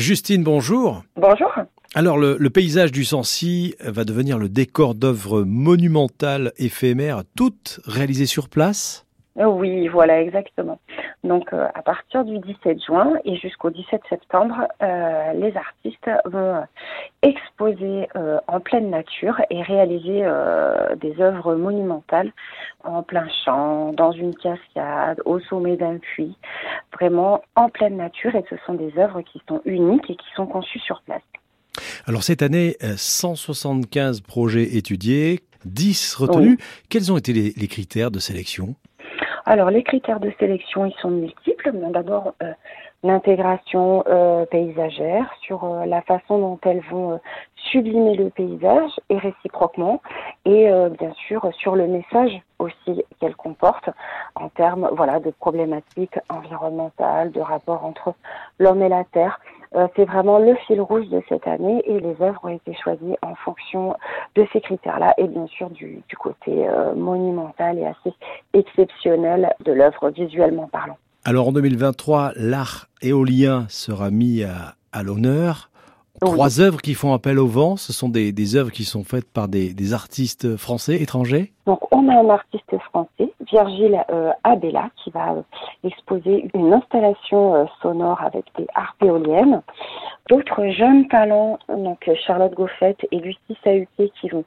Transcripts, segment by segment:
Justine, bonjour. Bonjour. Alors, le, paysage du Sancy va devenir le décor d'œuvres monumentales éphémères, toutes réalisées sur place? Oui, voilà, exactement. Donc, euh, à partir du 17 juin et jusqu'au 17 septembre, euh, les artistes vont exposer euh, en pleine nature et réaliser des œuvres monumentales en plein champ, dans une cascade, au sommet d'un puits, vraiment en pleine nature. Et ce sont des œuvres qui sont uniques et qui sont conçues sur place. Alors cette année, 175 projets étudiés, 10 retenus. Quels ont été les, critères de sélection? Alors les critères de sélection, ils sont multiples. D'abord, euh, l'intégration euh, paysagère, sur euh, la façon dont elles vont sublimer le paysage et réciproquement, et bien sûr sur le message aussi qu'elles comportent en termes voilà de problématiques environnementales, de rapport entre l'homme et la terre. Euh, c'est vraiment le fil rouge de cette année et les œuvres ont été choisies en fonction de ces critères-là et bien sûr du, côté euh, monumental et assez exceptionnel de l'œuvre visuellement parlant. Alors en 2023, l'art éolien sera mis à l'honneur. Trois œuvres qui font appel au vent, ce sont des, des œuvres qui sont faites par des, des, artistes français, étrangers? Donc on a un artiste français, Virgile euh, Abella, qui va euh, exposer une installation euh, sonore avec des harpes éoliennes. D'autres jeunes talents, donc Charlotte Goffette et Lucie Sahuquet, qui vont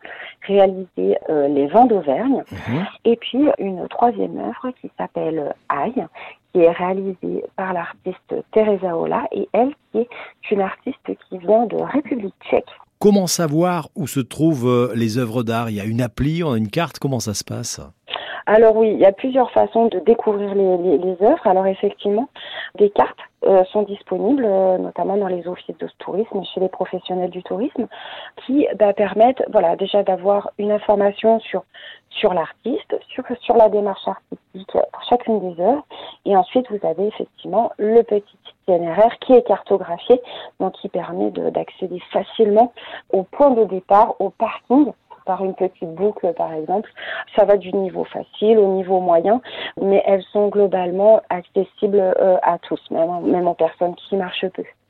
réaliser les vents d'Auvergne. Mhm. Et puis une troisième œuvre qui s'appelle Aïe, qui est réalisée par l'artiste Teresa Ola et elle qui est une artiste qui vient de République tchèque. Comment savoir où se trouvent euh, les œuvres d'art? Il y a une appli, on a une carte, comment ça se passe? Alors oui, il y a plusieurs façons de découvrir les, les, œuvres. Alors effectivement, des cartes euh, sont disponibles, euh, notamment dans les offices de tourisme, chez les professionnels du tourisme, qui bah, permettent, voilà, déjà d'avoir une information sur sur l'artiste, sur sur la démarche artistique pour chacune des œuvres, et ensuite vous avez effectivement le petit itinéraire qui est cartographié, donc qui permet d'accéder facilement au point de départ, au parking par une petite boucle, par exemple. Ça va du niveau facile au niveau moyen, mais elles sont globalement accessibles euh, à tous, même, même aux personnes qui marchent peu.